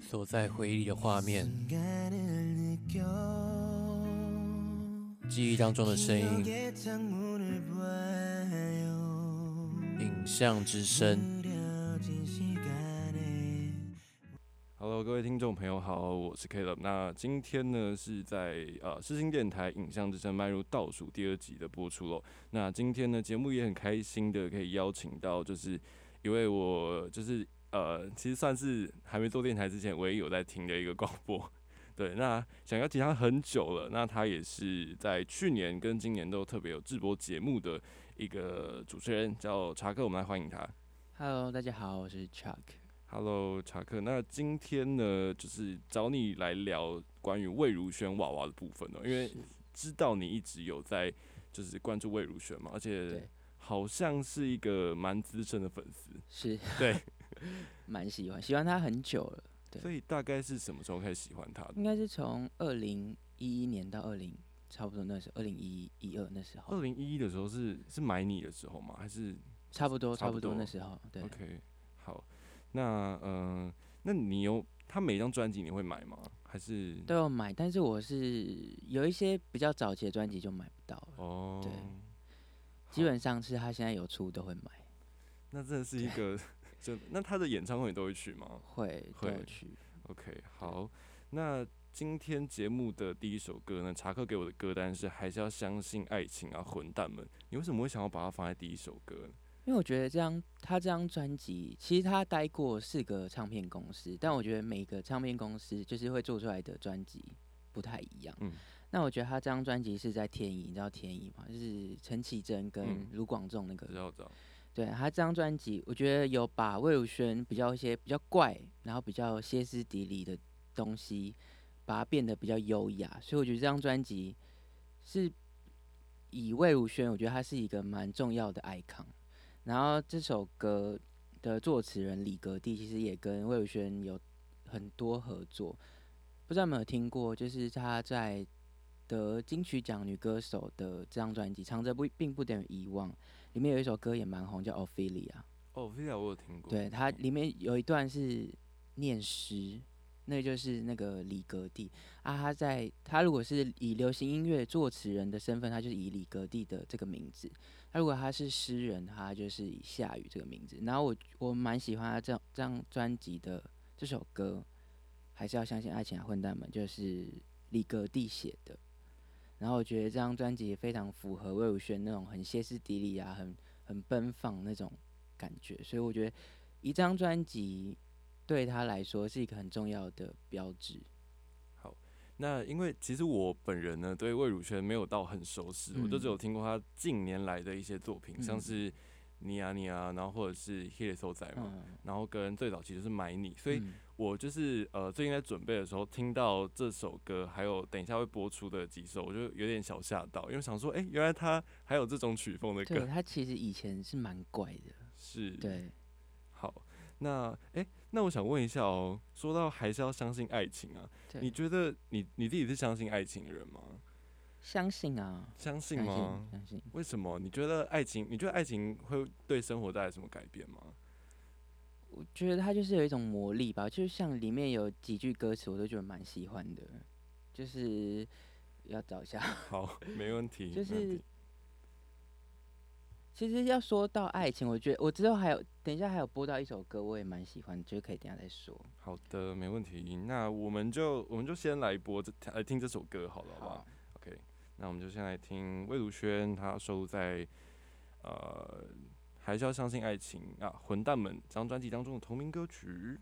锁在回忆里的画面，记忆当中的声音，影像之声。Hello，各位听众朋友好，我是 Kaleb。那今天呢是在呃世新电台影像之声迈入倒数第二集的播出喽。那今天呢节目也很开心的可以邀请到，就是一位我就是呃其实算是还没做电台之前唯一有在听的一个广播。对，那想要提他很久了，那他也是在去年跟今年都特别有直播节目的一个主持人，叫查克，我们来欢迎他。Hello，大家好，我是 Chuck。Hello，查克。那今天呢，就是找你来聊关于魏如萱娃娃的部分哦、因为知道你一直有在就是关注魏如萱嘛，而且好像是一个蛮资深的粉丝，是对，蛮喜欢，喜欢他很久了，对所以大概是什么时候开始喜欢他的？应该是从二零一一年到二零，差不多那时候，二零一一二那时候，二零一一的时候是是买你的时候吗？还是差不多，差不多多那时候，对。OK？好，那嗯、呃那你有他每张专辑你会买吗？还是都有买，但是我是有一些比较早期的专辑就买不到了，哦？对基本上是他现在有出都会买，那真的是一个，就那他的演唱会你都会去吗会都会去。？OK，好，那今天节目的第一首歌呢，查克给我的歌单是还是要相信爱情啊，混蛋们，你为什么会想要把它放在第一首歌呢？因为我觉得这张他这张专辑，其实他待过四个唱片公司，但我觉得每个唱片公司就是会做出来的专辑不太一样。嗯那我觉得他这张专辑是在天意，你知道天意吗？就是陈绮贞跟嗯卢广仲那个知道知道，对他这张专辑，我觉得有把魏如萱比较一些比较怪，然后比较歇斯底里的东西，把它变得比较优雅，所以我觉得这张专辑是以魏如萱，我觉得她是一个蛮重要的 icon。然后这首歌的作词人李格弟其实也跟魏如萱有很多合作，不知道有没有听过？就是他在得金曲奖女歌手的这张专辑《唱着不并不等于遗忘》。里面有一首歌也蛮红，叫《Ophelia》。哦，菲亚我有听过，对，它嗯里面有一段是念诗，那就是那个李格弟啊。他在他如果是以流行音乐作词人的身份，他就是以李格弟的这个名字；他如果他是诗人，他就是以夏雨这个名字。然后我我蛮喜欢他这这张专辑的这首歌，还是要相信爱情啊，混蛋们，就是李格弟写的。然后我觉得这张专辑也非常符合魏如萱那种很歇斯底里啊，很很奔放那种感觉，所以我觉得一张专辑对他来说是一个很重要的标志。好那因为其实我本人呢对魏如萱没有到很熟识，我就只有听过他近年来的一些作品，像嗯。是你啊你啊，然后或者是 Hit 所在嘛，嗯，然后跟最早其实是买你，所以嗯。我就是呃最近在准备的时候听到这首歌，还有等一下会播出的几首，我就有点小吓到，因为想说，哎、原来他还有这种曲风的歌，对他其实以前是蛮怪的，是，对，好，那哎、那我想问一下哦，说到还是要相信爱情啊，你觉得你你自己是相信爱情的人吗？相信啊，相信相吗信？相信。为什么？你觉得爱情？你觉得爱情会对生活带来什么改变吗？我觉得它就是有一种魔力吧，就像里面有几句歌词，我都觉得蛮喜欢的，就是要找一下，好，没问题，就是其实要说到爱情，我觉得我之后还有等一下还有播到一首歌，我也蛮喜欢，就可以等一下再说。好的，没问题。那我们就我们就先来播这来听这首歌好了，好不好？OK，那我们就先来听魏如萱，她收录在呃还是要相信爱情啊，混蛋们这张专辑当中的同名歌曲。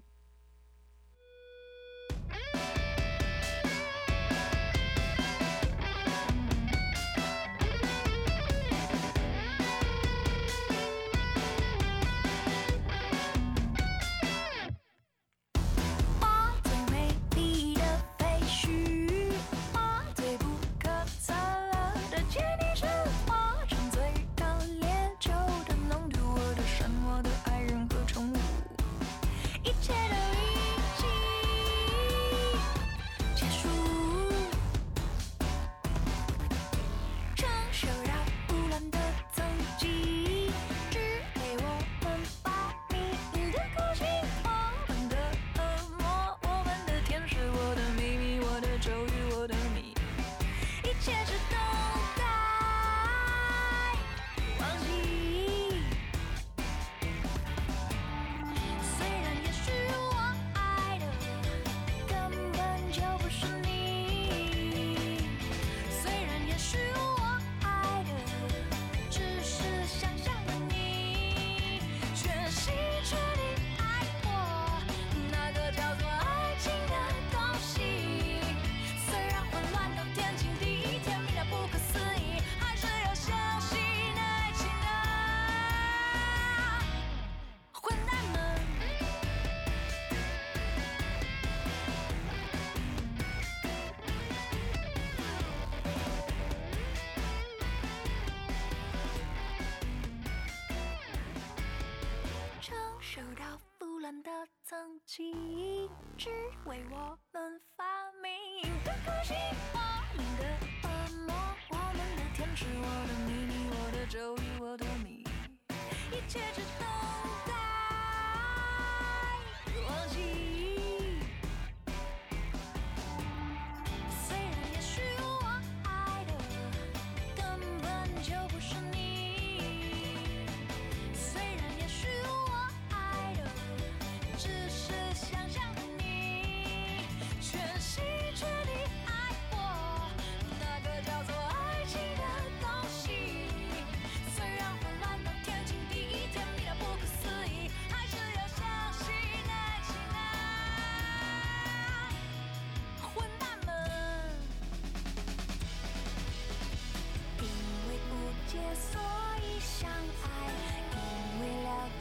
记忆，只为我们发明。可惜，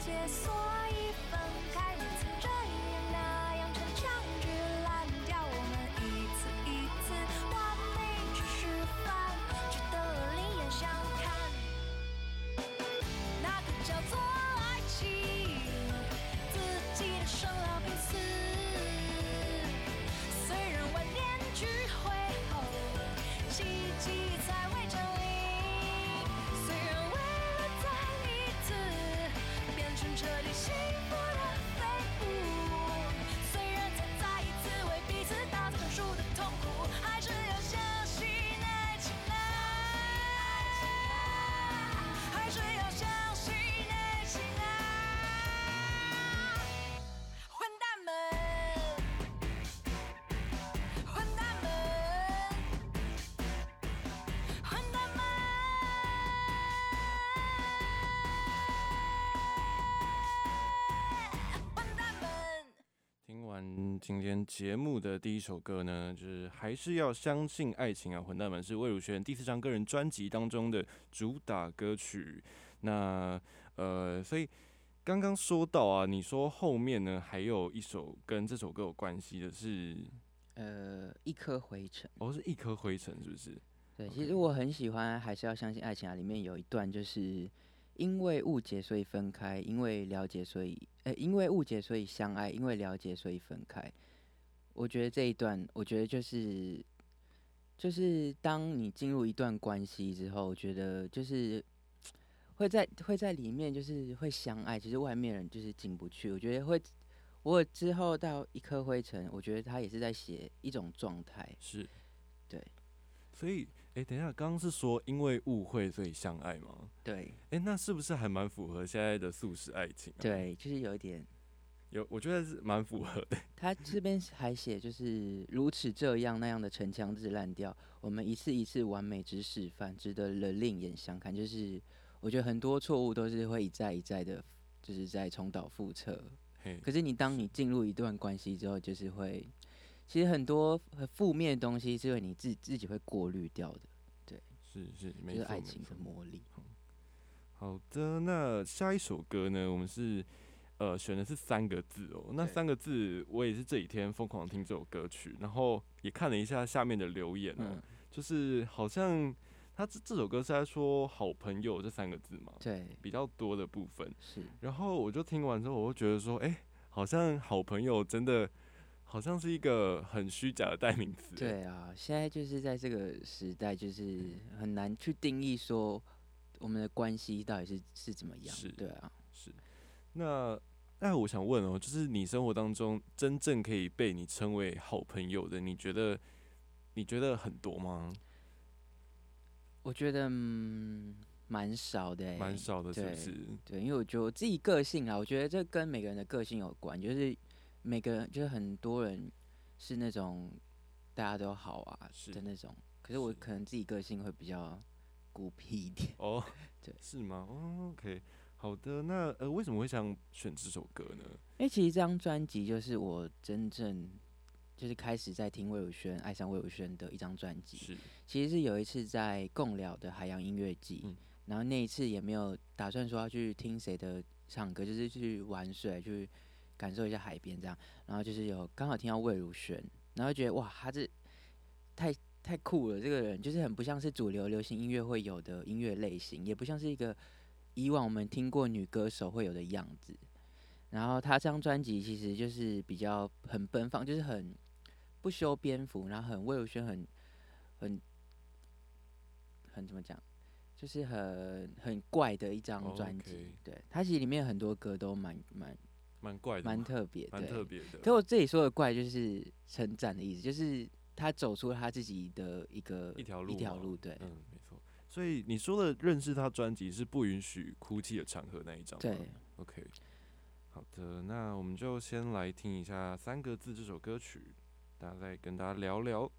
解，所完今天节目的第一首歌呢，就是还是要相信爱情啊！混蛋们是魏如萱第四张个人专辑当中的主打歌曲。那呃，所以刚刚说到啊，你说后面呢还有一首跟这首歌有关系的是，呃，一颗灰尘。哦，是一颗灰尘，是不是？对，其实我很喜欢，还是要相信爱情啊。里面有一段就是因为误解所以分开，因为了解所以，呃，因为误解所以相爱，因为了解所以分开。我觉得这一段，我觉得就是就是当你进入一段关系之后，我觉得就是会在会在里面就是会相爱，其实外面人就是进不去。我觉得会，我之后到一颗灰尘，我觉得他也是在写一种状态。是，对所以，哎、等一下，刚刚是说因为误会所以相爱吗？对哎、那是不是还蛮符合现在的素食爱情、啊？，对，就是有一点。有，我觉得是蛮符合的。他这边还写就是如此这样那样的陈腔字烂掉，我们一次一次完美之示范，值得人另眼相看。就是我觉得很多错误都是会一再一再的，就是在重蹈覆辙。嘿，可是你当你进入一段关系之后，就是会，其实很多很负面的东西是会你自自己会过滤掉的，对是是，就没错，没是爱情的魔力。好的，那下一首歌呢？我们是呃选的是三个字哦。那三个字，我也是这几天疯狂听这首歌曲，然后也看了一下下面的留言哦，嗯，就是好像他这这首歌是在说好朋友这三个字嘛，对，比较多的部分。是，然后我就听完之后，我就觉得说，哎、好像好朋友真的好像是一个很虚假的代名词。，对啊，现在就是在这个时代，就是很难去定义说我们的关系到底是是怎么样是。对啊，是。那那我想问哦，就是你生活当中真正可以被你称为好朋友的，你觉得你觉得很多吗？我觉得嗯蛮少的、欸，蛮少的，是不对是？对，因为我觉得我自己个性啊，我觉得这跟每个人的个性有关，就是每个人就是很多人是那种大家都好啊是的那种，可是我可能自己个性会比较孤僻一点。哦，对是吗？哦，OK，好的。那呃，为什么会想选这首歌呢？因为其实这张专辑就是我真正就是开始在听魏如萱、爱上魏如萱的一张专辑。是其实是有一次在共聊的海洋音乐季，嗯然后那一次也没有打算说要去听谁的唱歌，就是去玩水，去感受一下海边这样。然后就是有刚好听到魏如萱，然后觉得哇，他这太太酷了，这个人就是很不像是主流流行音乐会有的音乐类型，也不像是一个以往我们听过女歌手会有的样子。然后他这张专辑其实就是比较很奔放，就是很不修边幅，然后很魏如萱很很很怎么讲，就是很很怪的一张专辑。对，它其实里面很多歌都蛮蛮蛮怪的，蛮特别，蛮对特别的。可我这里说的怪就是成长的意思，就是他走出他自己的一个一条路一条路，对、嗯，没错。所以你说的认识他专辑是不允许哭泣的场合那一张吗？对。OK，好的，那我们就先来听一下《三个字》这首歌曲，大家再跟大家聊聊。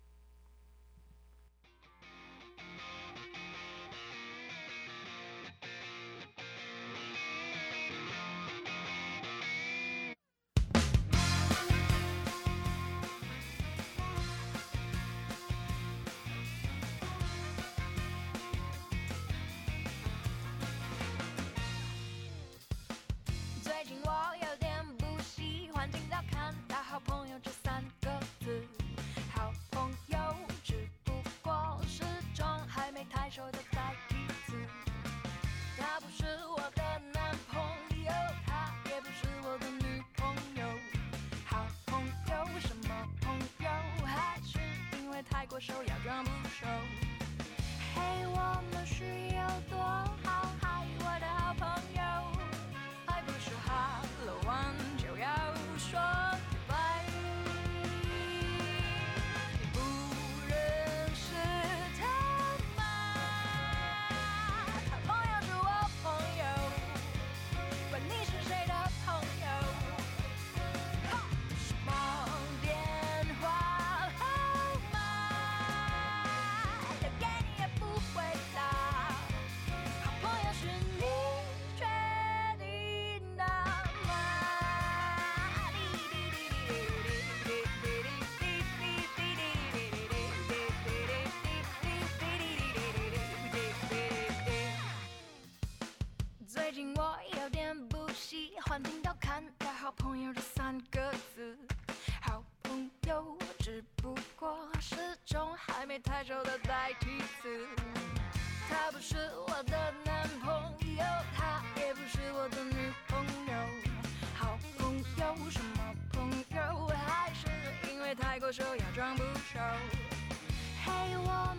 因为太过熟要装不熟？嘿，我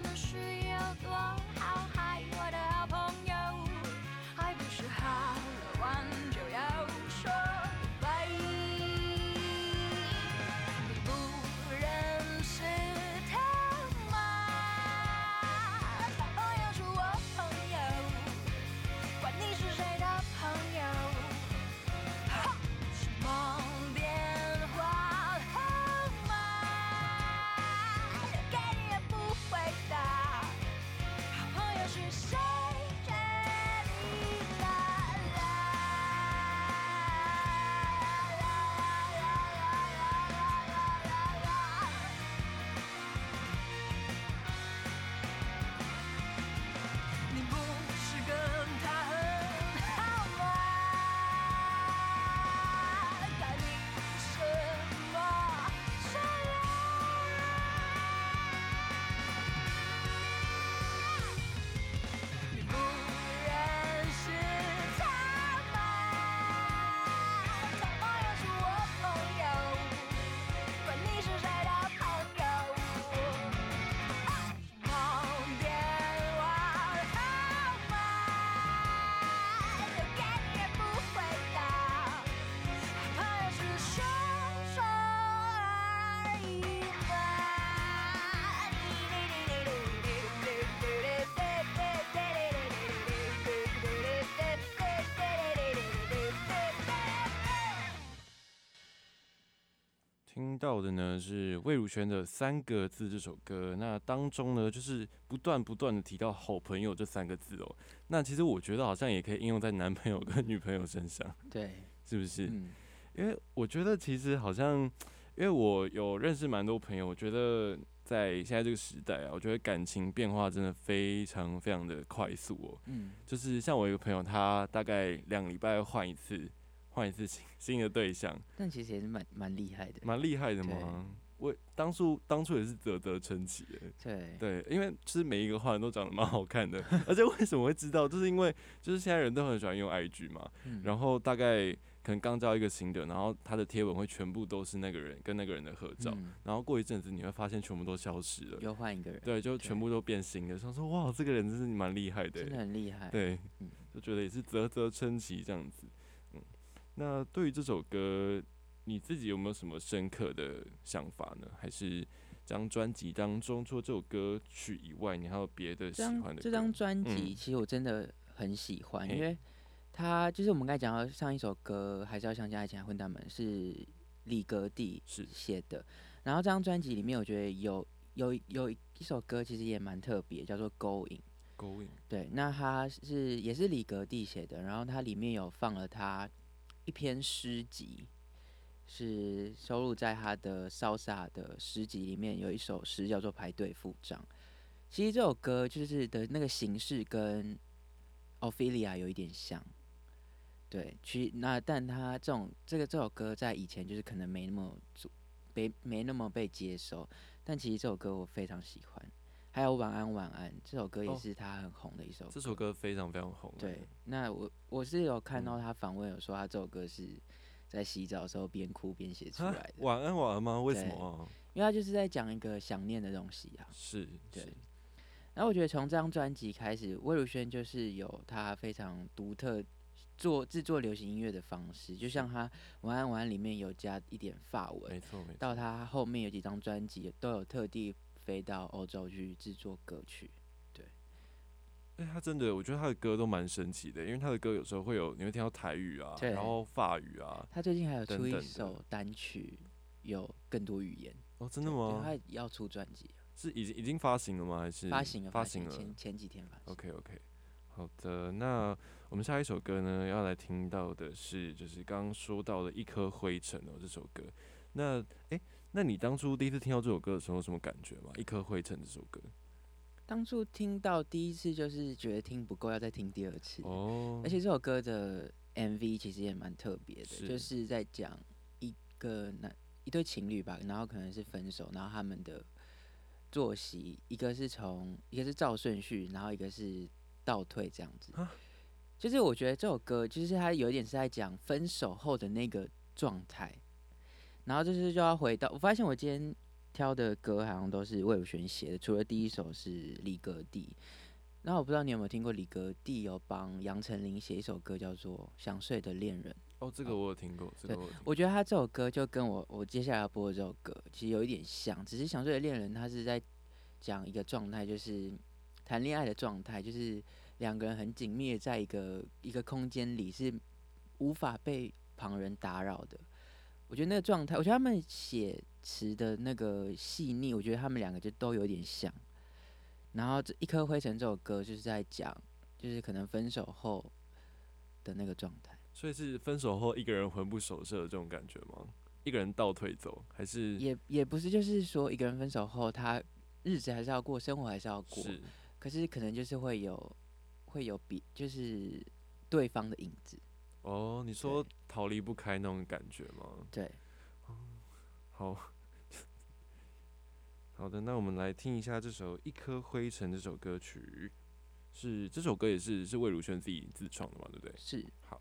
到的呢是魏如萱的《三个字》这首歌，那当中呢就是不断不断的提到“好朋友”这三个字哦。那其实我觉得好像也可以应用在男朋友跟女朋友身上，对，是不是？嗯，因为我觉得其实好像，因为我有认识蛮多朋友，我觉得在现在这个时代啊，我觉得感情变化真的非常非常的快速哦。嗯，就是像我一个朋友，他大概两礼拜换一次，换一次新 新的对象，但其实也是蛮蛮厉害的，蛮厉害的嘛。我当初当初也是啧啧称奇的，对，对，因为就是每一个画人都长得蛮好看的，而且为什么会知道，就是因为就是现在人都很喜欢用 IG 嘛，嗯。然后大概可能刚交一个新的，然后他的贴文会全部都是那个人跟那个人的合照，嗯。然后过一阵子你会发现全部都消失了，又换一个人，对，就全部都变新的，想说哇，这个人真是蛮厉害的真的欸，很厉害。对。嗯，就觉得也是啧啧称奇这样子。嗯，那对于这首歌，你自己有没有什么深刻的想法呢？还是这张专辑当中，除了这首歌曲以外，你还有别的喜欢的？这张专辑嗯其实我真的很喜欢，嘿因为它就是我们刚才讲到上一首歌，还是要相信爱情的混蛋们是李格弟是写的。然后这张专辑里面，我觉得有有有一首歌其实也蛮特别，叫做《Going》。Going 对，那它是也是李格弟写的，然后它里面有放了他一篇诗集，是收录在他的骚洒的诗集里面，有一首诗叫做《排队付账》。其实这首歌就是的那个形式跟 Ophelia 有一点像，对，其那但他这种这个这首歌在以前就是可能没那么主被没那么被接受，但其实这首歌我非常喜欢。还有晚安晚安这首歌也哦是他很红的一首歌。这首歌非常非常红。对，，那我我是有看嗯到他访问有说他这首歌是在洗澡的时候边哭边写出啊来的，晚安晚安吗？为什么啊？因为他就是在讲一个想念的东西啊。是，对是然后我觉得从这张专辑开始，魏如萱就是有他非常独特做制作流行音乐的方式，就像他《晚安晚安》里面有加一点发文没，错没错。到他后面有几张专辑都有特地飞到欧洲去制作歌曲。对哎、他真的，我觉得他的歌都蛮神奇的，因为他的歌有时候会有，你会听到台语啊，然后法语啊。他最近还有出一首单曲，有更多语言。哦，真的吗？他要出专辑，是已经已经发行了吗？还是发行了，发行了前前几天发行。？OK OK，好的，那我们下一首歌呢，要来听到的是，就是刚刚说到的一颗灰尘哦，这首歌。那哎、那你当初第一次听到这首歌的时候有什么感觉吗？一颗灰尘这首歌。当初听到第一次就是觉得听不够，要再听第二次。哦，而且这首歌的 MV 其实也蛮特别的，是就是在讲一个男一对情侣吧，然后可能是分手，然后他们的作息，一个是从一个是照顺序，然后一个是倒退这样子啊。就是我觉得这首歌就是它有一点是在讲分手后的那个状态，然后就是就要回到我发现我今天挑的歌好像都是魏如萱写的，除了第一首是李格弟，然后我不知道你有没有听过李格弟有帮杨丞琳写一首歌叫做《想睡的恋人》，哦，这个我有听过，这个我觉得他这首歌就跟我我接下来要播的这首歌其实有一点像，只是《想睡的恋人》他是在讲一个状态，就是谈恋爱的状态，就是两个人很紧密的在一个一个空间里是无法被旁人打扰的。我觉得那个状态，我觉得他们写词的那个细腻，我觉得他们两个就都有点像。然后这一颗灰尘这首歌就是在讲，就是可能分手后的那个状态。所以是分手后一个人魂不守舍的这种感觉吗？一个人倒退走，还是也也不是，就是说一个人分手后，他日子还是要过，生活还是要过，是可是可能就是会有会有比就是对方的影子，哦？你说逃离不开那种感觉吗？对，好，好的，那我们来听一下这首《一颗灰尘》这首歌曲，是这首歌也是是魏如萱自己自创的嘛，对不对？是好。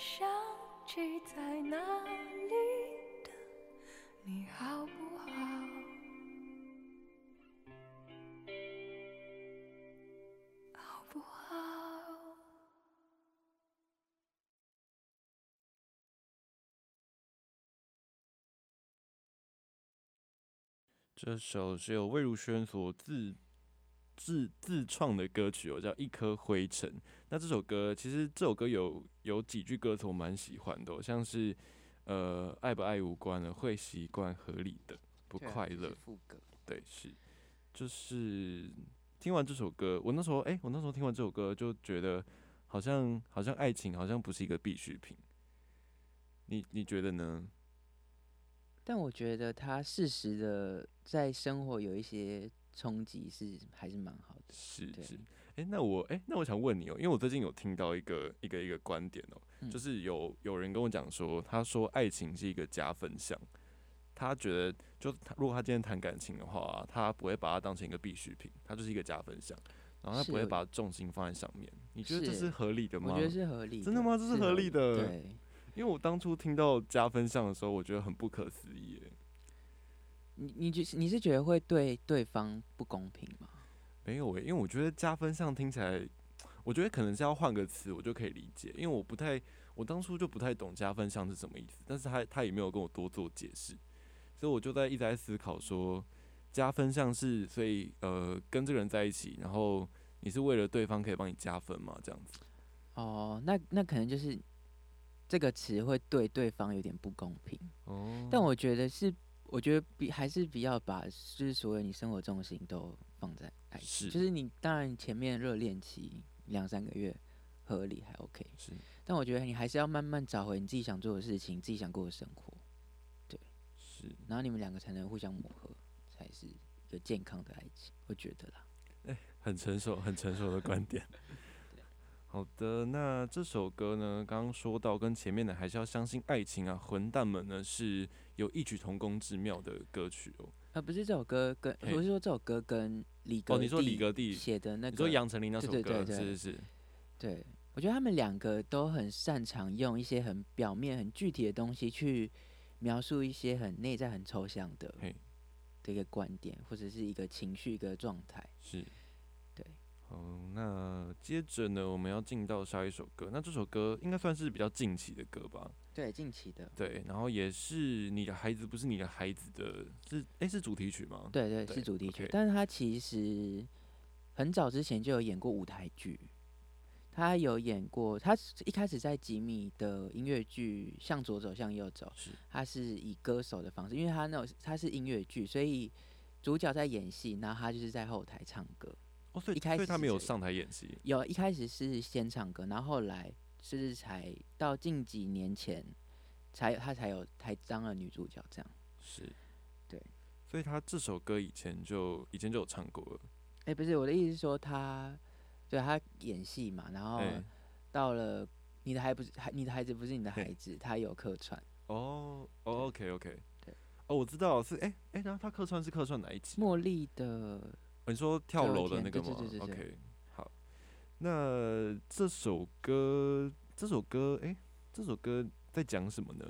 想起在哪里的你好不好？好不好？这首是由魏如萱所自自自创的歌曲哦，叫《一颗灰尘》。那这首歌其实这首歌有有几句歌词我蛮喜欢的哦、像是呃爱不爱无关了，会习惯合理的不快乐就是。副歌，对，是，就是听完这首歌，我那时候哎、我那时候听完这首歌就觉得好像好像爱情好像不是一个必需品。你你觉得呢？但我觉得他适时的在生活有一些冲击是还是蛮好的。是是，哎、那我哎、那我想问你哦、因为我最近有听到一个一个一个观点哦、嗯就是有有人跟我讲说，他说爱情是一个加分项，他觉得就他如果他今天谈感情的话、他不会把它当成一个必需品，它就是一个加分项，然后他不会把重心放在上面。你觉得这是是合理的吗？我觉得是合理的。真的吗这是合合理的 对，因为我当初听到加分项的时候，我觉得很不可思议耶。你你觉你是觉得会对对方不公平吗？没有诶、因为我觉得加分项听起来，我觉得可能是要换个词，我就可以理解。因为我不太，我当初就不太懂加分项是什么意思，但是他他也没有跟我多做解释，所以我就在一直在思考说，加分项是所以呃跟这个人在一起，然后你是为了对方可以帮你加分嘛，这样子。哦，那那可能就是这个词会对对方有点不公平。哦，但我觉得是，我觉得比还是比较把就是所有你生活中的事情都放在爱情，是就是你当然前面热恋期两三个月合理还 OK，是。但我觉得你还是要慢慢找回你自己想做的事情，自己想过的生活，对是，然后你们两个才能互相磨合，才是一个健康的爱情，我觉得啦。很成熟、很成熟的观点。好的，那这首歌呢，刚刚说到跟前面的还是要相信爱情啊，混蛋们呢是有异曲同工之妙的歌曲哦。啊，不是这首歌跟，嘿我是说这首歌跟李格哦，你说李格弟，写的那个，你说杨丞琳那首歌，对对对对是是是，对，我觉得他们两个都很擅长用一些很表面、很具体的东西去描述一些很内在、很抽象的嘿的一个观点，或者是一个情绪、一个状态。是，对。好，那接着呢，我们要进到下一首歌。那这首歌应该算是比较近期的歌吧？对，近期的，对，然后也是你的孩子不是你的孩子的，是诶，是主题曲吗？对对对是主题曲但是他其实很早之前就有演过舞台剧，他有演过，他一开始在吉米的音乐剧《向左走，向右走》，是他是以歌手的方式，因为他那种他是音乐剧，所以主角在演戏，然后他就是在后台唱歌。哦，所以一开所以他始是这样没有上台演戏，有一开始是先唱歌，然后后来是才到近几年前才他才有才当了女主角这样。是，对，所以他这首歌以前就以前就有唱过了，哎、不是我的意思是说他，对他演戏嘛，然后哎到了你的孩不是孩，你的孩子不是你的孩子，他有客串。哦哦，OK OK，对，哦，我知道是哎哎，然后他客串是客串哪一集？茉莉的哦你说跳楼的那个吗对对对对对？OK，好，那这首歌这首歌哎，这首歌在讲什么呢？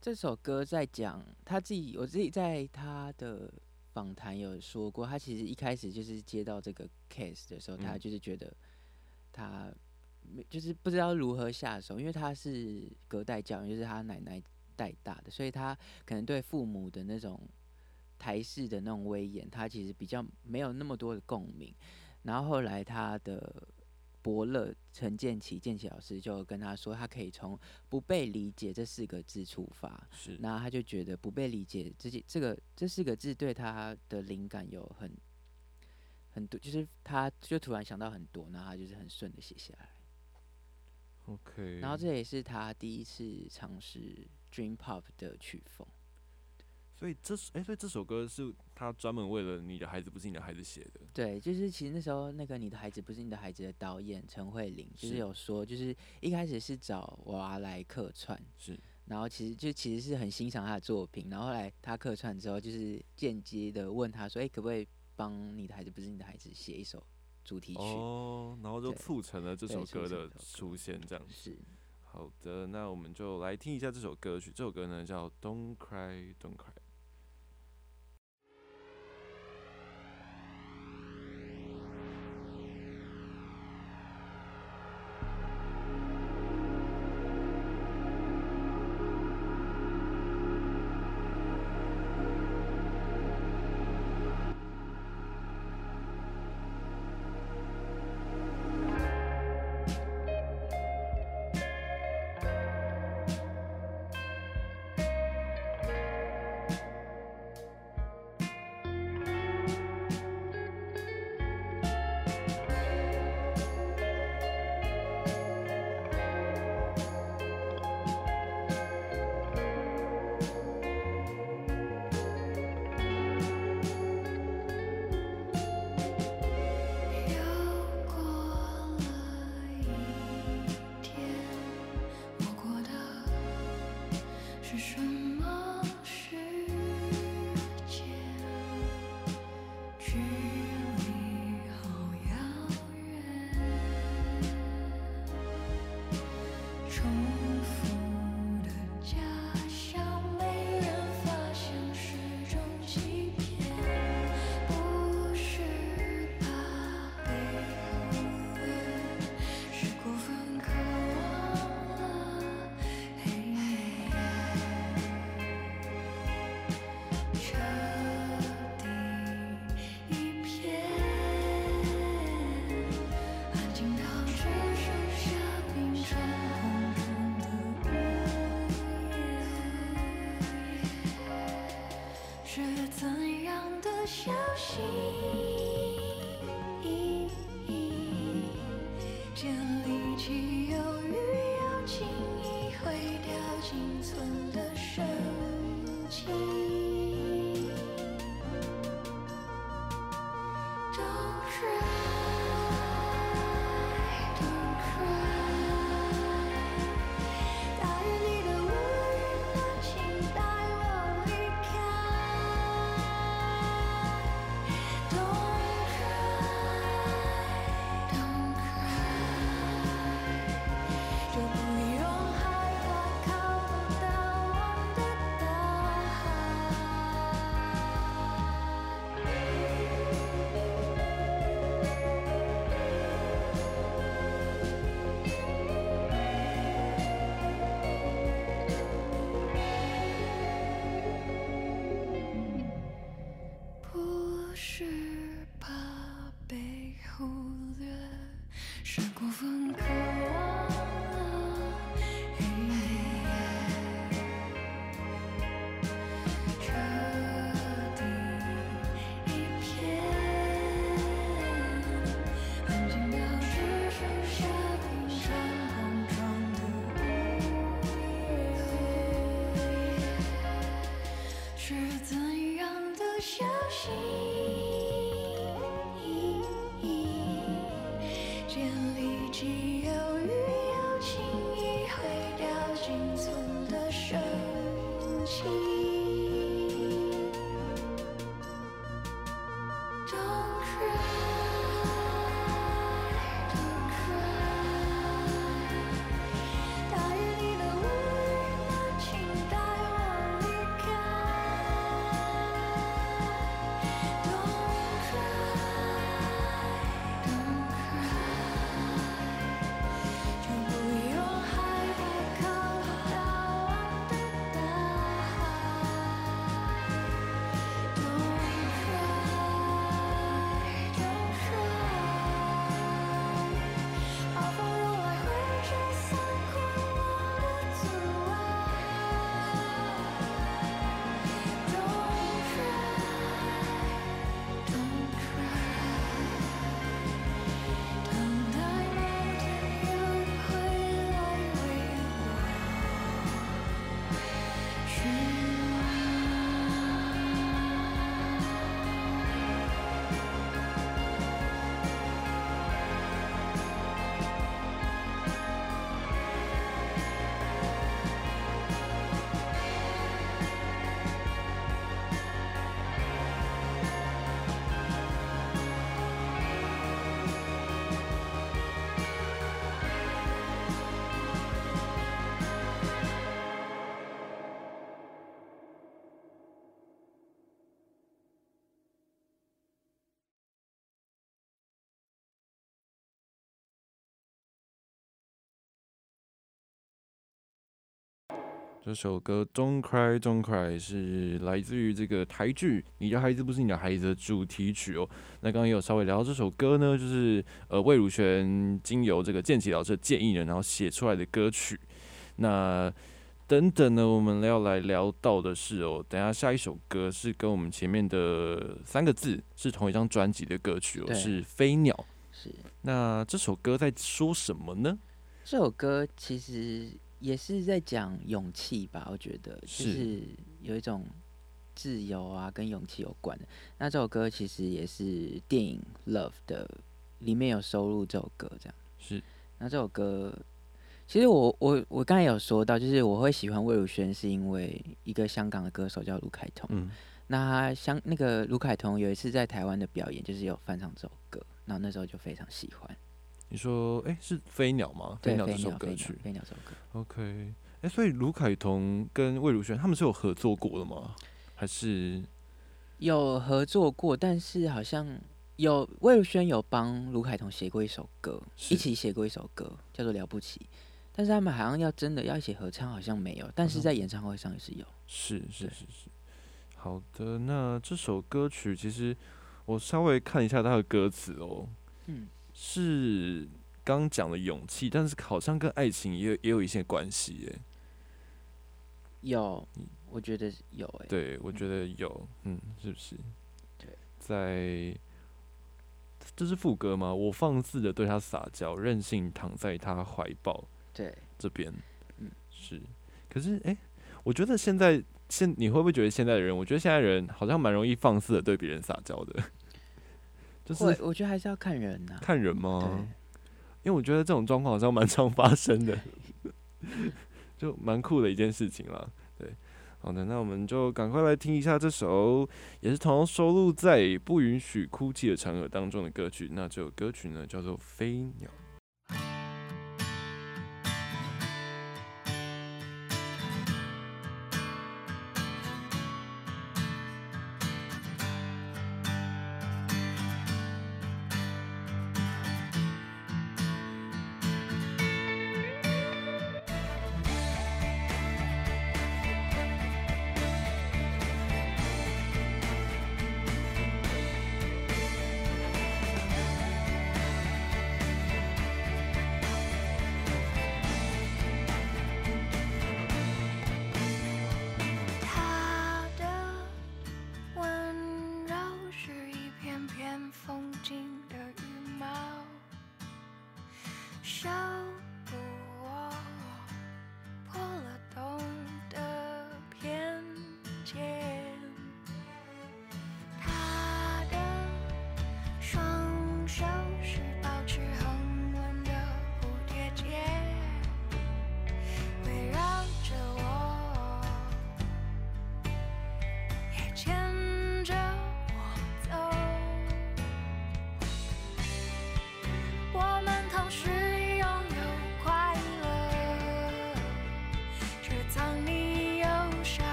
这首歌在讲他自己，我自己在他的访谈有说过，他其实一开始就是接到这个 case 的时候，他嗯就是觉得他没就是不知道如何下手，因为他是隔代教育，就是他奶奶带大的，所以他可能对父母的那种台式的那种威严，他其实比较没有那么多的共鸣。然后后来他的伯乐陈建奇建奇老师就跟他说，他可以从不被理解这四个字出发，是那他就觉得不被理解这些这个这四个字对他的灵感有很很多，就是他就突然想到很多，然后他就是很顺的写下来。OK，然后这也是他第一次尝试 Dream Pop 的曲风。所以这首哎，所以这首歌是他专门为了你的孩子不是你的孩子写的，对，就是其实那时候那个你的孩子不是你的孩子的导演陈慧琳，就是是有说，就是一开始是找娃来客串，是然后其实就其实是很欣赏他的作品，然后后来他客串之后，就是间接的问他说，哎、可不可以帮你的孩子不是你的孩子写一首主题曲？哦，然后就促成了这首歌的出现，这样子。是。好的，那我们就来听一下这首歌曲。这首歌呢叫《Don't Cry, Don't Cry》。消息？建立起犹豫，又轻易毁掉仅存这首歌《Don't Cry Don't Cry》是来自于这个台剧《你的孩子不是你的孩子》的主题曲哦。那刚刚也有稍微聊到这首歌呢，就是呃魏如萱经由这个建奇老师的建议呢，然后写出来的歌曲。那等等呢，我们要来聊到的是哦，等下下一首歌是跟我们前面的三个字是同一张专辑的歌曲哦，是《飞鸟》。是那这首歌在说什么呢？这首歌其实也是在讲勇气吧，我觉得就是是有一种自由啊，跟勇气有关的。那这首歌其实也是电影《Love》的里面有收录这首歌，这样。是那这首歌，其实我我我刚才有说到，就是我会喜欢魏如萱，是因为一个香港的歌手叫卢凯彤。嗯，那他香那个卢凯彤有一次在台湾的表演，就是有翻唱这首歌，然后那时候就非常喜欢。你说，哎、是飞鸟吗？飞鸟，这首歌曲，。飞鸟这首歌。OK，哎、所以卢凯彤跟魏如萱他们是有合作过的吗？还是有合作过，但是好像有魏如萱有帮卢凯彤写过一首歌，一起写过一首歌，叫做《了不起》。但是他们好像要真的要一起合唱，好像没有，但是在演唱会上也是有。是是是是？好的，那这首歌曲其实我稍微看一下它的歌词哦，嗯，是刚讲的勇气，但是好像跟爱情也有也有一些关系耶。有，我觉得有诶、对，我觉得有，嗯，是不是？对，在这是副歌吗？我放肆的对他撒娇，任性躺在他怀抱对，这边，嗯是。可是，哎、我觉得现在现你会不会觉得现在的人？我觉得现在人好像蛮容易放肆的对别人撒娇的，就是，我觉得还是要看人呐、看人吗？，因为我觉得这种状况好像蛮常发生的，就蛮酷的一件事情啦。对，好的，那我们就赶快来听一下这首也是同样收录在《不允许哭泣的场合》当中的歌曲。那这首歌曲呢叫做《飞鸟》。手。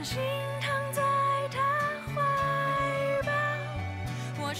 任性躺在他怀抱。我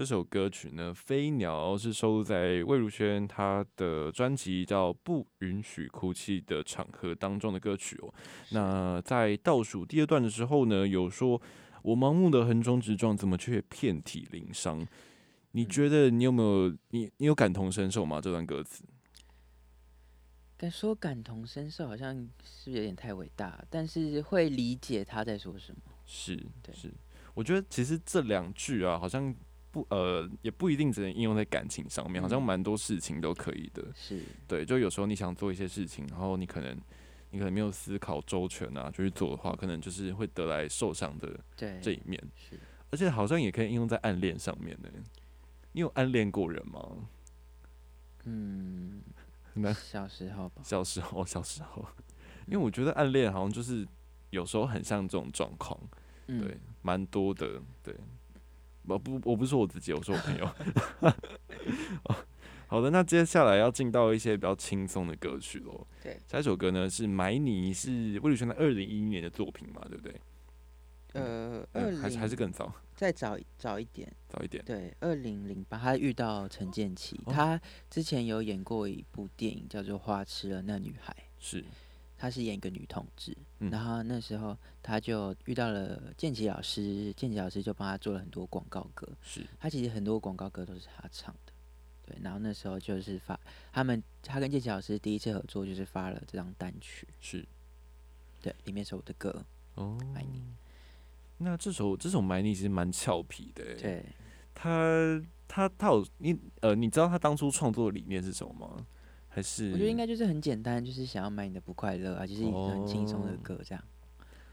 这首歌曲呢，《飞鸟》是收录在魏如萱她的专辑叫《不允许哭泣的场合》当中的歌曲哦。那在倒数第二段的时候呢，有说“我盲目的横冲直撞，怎么却遍体鳞伤？”你觉得你有没有你你有感同身受吗？这段歌词？敢说感同身受，好像是不是有点太伟大？但是会理解他在说什么。是，对是。我觉得其实这两句啊，好像不呃，也不一定只能应用在感情上面，好像嗯蛮多事情都可以的。是，对，就有时候你想做一些事情，然后你可能你可能没有思考周全啊，就去做的话，可能就是会得来受伤的对，这一面。是而且好像也可以应用在暗恋上面呢。你有暗恋过人吗？嗯，那小时候吧，小时候，小时候，因为我觉得暗恋好像就是有时候很像这种状况，嗯，对，蛮多的，对。我不，我不是说我自己，我说我朋友。哦好的，那接下来要进到一些比较轻松的歌曲喽。对，下一首歌呢是《买你》，是魏如萱的二零一一年的作品嘛，对不对？呃，二嗯，还是还是更早，再早早一点，早一点。对，二零零八，他遇到陈建奇，哦他之前有演过一部电影叫做《花痴了那女孩》，是，她是演一个女同志，嗯然后那时候他就遇到了建奇老师，建奇老师就帮他做了很多广告歌，是，他其实很多广告歌都是他唱的，对，然后那时候就是发他们他跟建奇老师第一次合作就是发了这张单曲，是。对，里面是我的歌，哦，买你。那这首这首《买你》其实蛮俏皮的，，对，他他他有你呃，你知道他当初创作的理念是什么吗？还是我觉得应该就是很简单，就是想要买你的不快乐啊，就是一个很轻松的哦歌这样。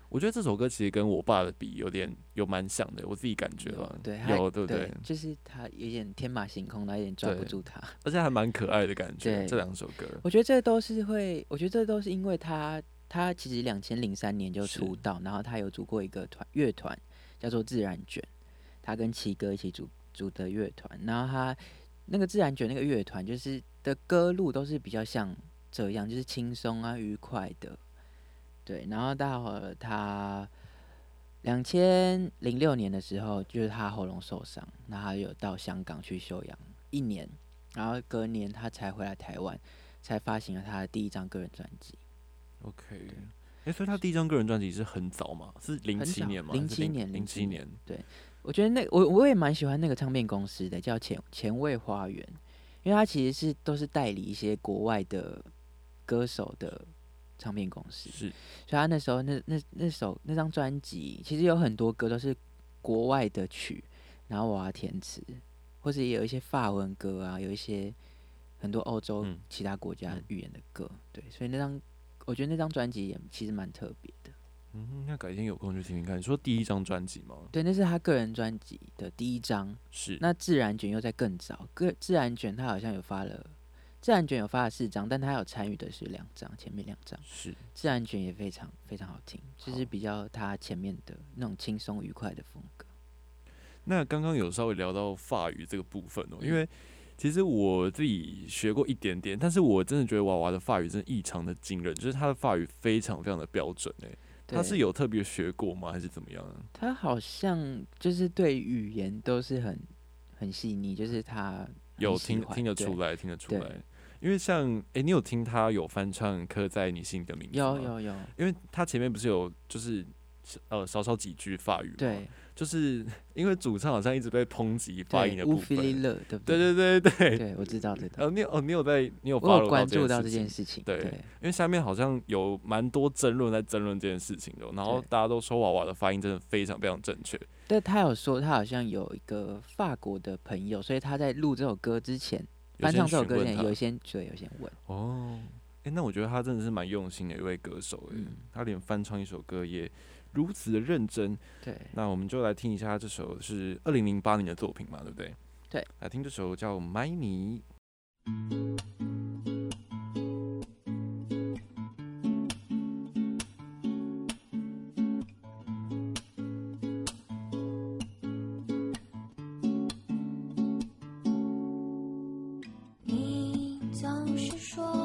我觉得这首歌其实跟我爸的比有点有蛮像的，我自己感觉有了，对，他有对不对对？？就是他有点天马行空，然后有点抓不住他。而且还蛮可爱的感觉，这两首歌我觉得这都是会，我觉得这都是因为他，他其实两千零三年就出道，然后他有组过一个团乐团，叫做自然卷，他跟七哥一起组组的乐团，然后他那个自然卷那个乐团就是的歌路都是比较像这样，就是轻松啊愉快的，对，然后到了他两千零六年的时候，就是他喉咙受伤，然后他有到香港去休养一年，然后隔年他才回来台湾，才发行了他的第一张个人专辑。OK。哎、所以他第一张个人专辑是很早嘛？是零七年吗？零七年07零七年。我觉得那我我也蛮喜欢那个唱片公司的，叫前前卫花园，因为他其实是都是代理一些国外的歌手的唱片公司，是。所以他那时候那那那首那张专辑，其实有很多歌都是国外的曲，然后我要填词，或者也有一些法文歌啊，有一些很多欧洲嗯其他国家嗯语言的歌，对，所以那张我觉得那张专辑也其实蛮特别的，嗯，那改天有空去听听看。你说第一张专辑吗？对，那是他个人专辑的第一张，是。那自然卷又在更早，个自然卷他好像有发了，自然卷有发了四张，但他有参与的是两张，前面两张。是自然卷也非常非常好听，就是比较他前面的那种轻松愉快的风格。那刚刚有稍微聊到法语这个部分哦、嗯因为其实我自己学过一点点，但是我真的觉得娃娃的法语真的异常的惊人，就是他的法语非常非常的标准诶、他是有特别学过吗？还是怎么样啊？他好像就是对语言都是很很细腻，就是他有听听得出来，听得出对来。因为像诶、你有听他有翻唱《刻在你心里的名字》吗？有有有，因为他前面不是有就是呃少少几句法语吗？，对就是 因为主唱好像一直被抨击发音，的部分。对不对对对对对。对，我知道知道，哦，你有哦，你有在你有我有关注到这这件事情。对对因为下面好像有蛮多争论在争论这件事情的，然后大家都说娃娃的发音真的非常非常正确。但他有说他好像有一个法国的朋友，所以他在录这首歌之前，翻唱这首歌之前有先对有先问，哦，哎、那我觉得他真的是蛮用心的一位歌手哎、嗯他连翻唱一首歌也如此的认真。对，那我们就来听一下这首是二零零八年的作品嘛，对不对？对，来听这首叫《买你》。你总是说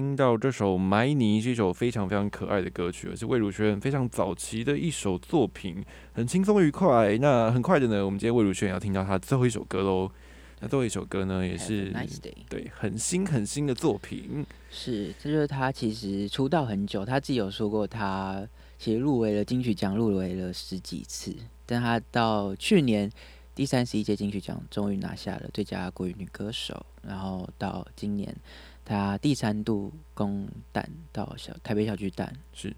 听到这首《埋泥》是一首非常非常可爱的歌曲，而是魏如萱非常早期的一首作品，很轻松愉快。那很快的呢，我们今天魏如萱要听到她最后一首歌喽。那最后一首歌呢，也是 nice。对很新很新的作品。是，这就是他其实出道很久，他自己有说过，他其实入围了金曲奖，入围了十几次，但他到去年第三十一届金曲奖终于拿下了最佳国语女歌手，然后到今年他第三度攻蛋到小台北小巨蛋，是。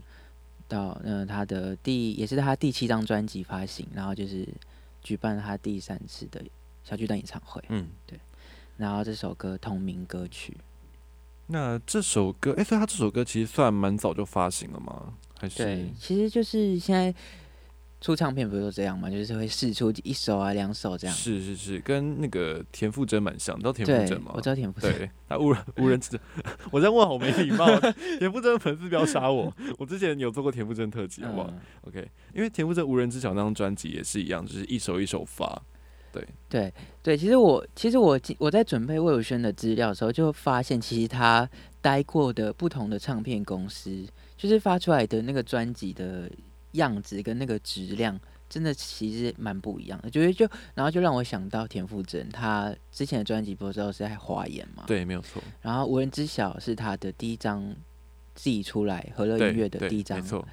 到呃他的第也是他第七张专辑发行，然后就是举办了他第三次的小巨蛋演唱会，嗯，对。然后这首歌同名歌曲。那这首歌，哎、所以他这首歌其实算蛮早就发行了吗？还是？对，其实就是现在出唱片不是都这样吗，就是会试出一首啊、两首这样。是是是，跟那个田馥甄蛮像，你知道田馥甄吗？，我知道田馥甄。对，他无人无人知，我在问好没礼貌。田馥甄粉丝不要杀我，我之前有做过田馥甄特辑，好不好、嗯，o k 因为田馥甄无人知晓那张专辑也是一样，就是一首一首发。对对对，其实我其实我我在准备魏如萱的资料的时候，就发现其实他待过的不同的唱片公司，就是发出来的那个专辑的样子跟那个质量，真的其实蛮不一样的。觉得就然后就让我想到田馥甄，他之前的专辑不是都是在华研嘛？。对，没有错。然后无人知晓是他的第一张自己出来和乐对音乐的第一张没错。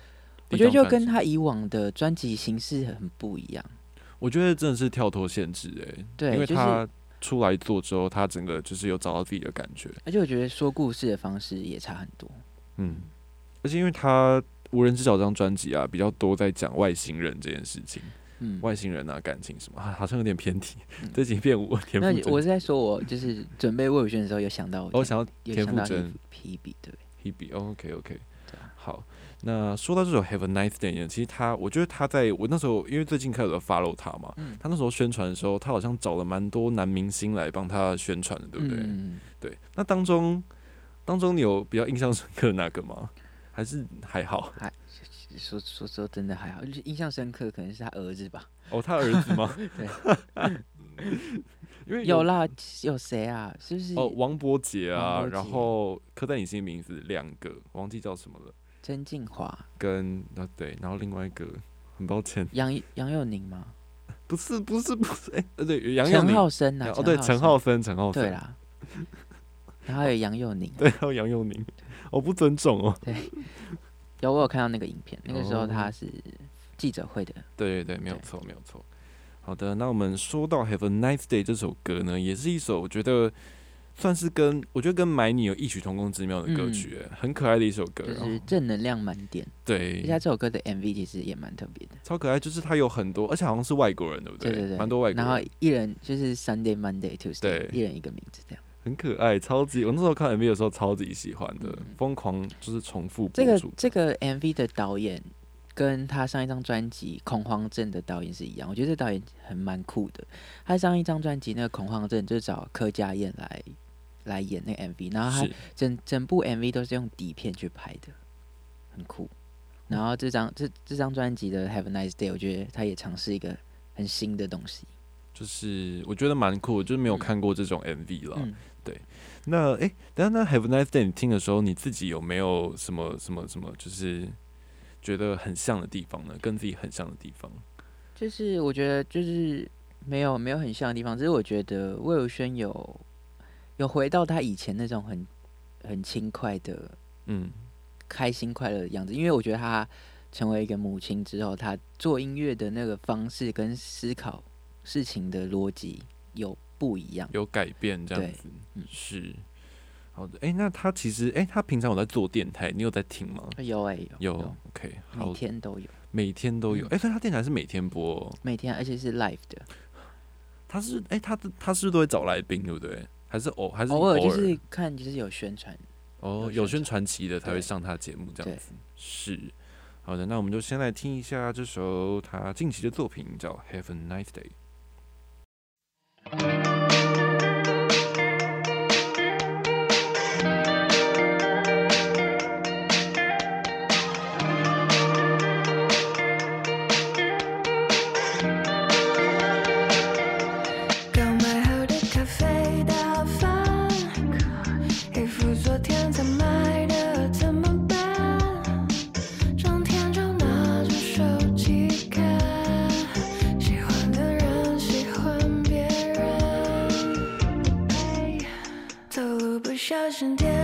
我觉得就跟他以往的专辑形式很不一样。我觉得真的是跳脱限制哎、对就是因为他出来做之后，他整个就是有找到自己的感觉，而且我觉得说故事的方式也差很多。嗯，而且因为他无人知晓这张专辑啊，比较多在讲外星人这件事情，嗯，外星人啊，感情什么，啊好像有点偏题嗯，这几遍我田那馥甄，我是在说，我就是准备魏如萱的时候，有想到，我想到田馥甄，Hebe。OK OK，对啊好。那说到这首 Have a Nice Day 呢，其实他，我觉得他在我那时候，因为最近开始有 follow 他嘛，嗯他那时候宣传的时候，他好像找了蛮多男明星来帮他宣传的，对不对？嗯，对。那当中，当中你有比较印象深刻的哪个吗？还是还好？还说说说真的还好，就是印象深刻，可能是他儿子吧。哦，他儿子吗？因为有啦，有谁啊？是不是？哦，王伯杰啊，然后刻在你心里名字两个，忘记叫什么了，曾静华、跟啊对，然后另外一个很抱歉，杨杨佑宁吗？不是不是不是，哎、呃对，杨佑陈，浩森呐？哦对，陈浩森，陈浩森，对啦，然后还有杨佑宁，对，还有杨佑宁，我不尊重哦，对有我有看到那个影片，那个时候哦。他是记者会的，对对对，没有错，没有错。好的，那我们说到《Have a Nice Day》这首歌呢，也是一首我觉得算是跟我觉得跟《买你》有异曲同工之妙的歌曲，哎很可爱的一首歌。就是。正能量满点。对。而且，这首歌的 MV 其实也蛮特别的，超可爱，就是它有很多，而且好像是外国人，对不对对对，蛮多外国人。然后，一人就是 Sunday、Monday、Tuesday，对。一人一个名字这样。很可爱，超级。我那时候看 MV 的时候超级喜欢的嗯，疯狂就是重复这个。这个 MV 的导演跟他上一张专辑《恐慌症》的导演是一样，我觉得这导演很蛮酷的。他上一张专辑那个《恐慌症》就找柯佳燕来来演那个 MV，然后他整整部 MV 都是用底片去拍的，很酷。然后这张这这张专辑的《Have a Nice Day》，我觉得他也尝试一个很新的东西。就是我觉得蛮酷，就是没有嗯看过这种 MV 了。嗯，那哎，等下那 Have a Nice Day 你听的时候，你自己有没有什么什么什么，就是觉得很像的地方呢？跟自己很像的地方？就是我觉得就是没有没有很像的地方，只是我觉得魏如萱有有回到她以前那种很很轻快的嗯，开心快乐的样子，因为我觉得她成为一个母亲之后，她做音乐的那个方式跟思考事情的逻辑有不一样。有改变这样子，嗯是好的。诶，那他其实诶，他平常有在做电台，你有在听吗？有哎、有有，OK，好每，天都有，每天都有。嗯诶，所以他电台是每天播哦、每天而且是 live 的，他是诶，他的他是不是都会找来宾，对不对？还是偶还是偶尔就是看就是有宣传。哦，有有宣宣传期的才会上他节目这样子。是，好的，那我们就先来听一下这首他近期的作品，叫《Have a Nice Day》。路不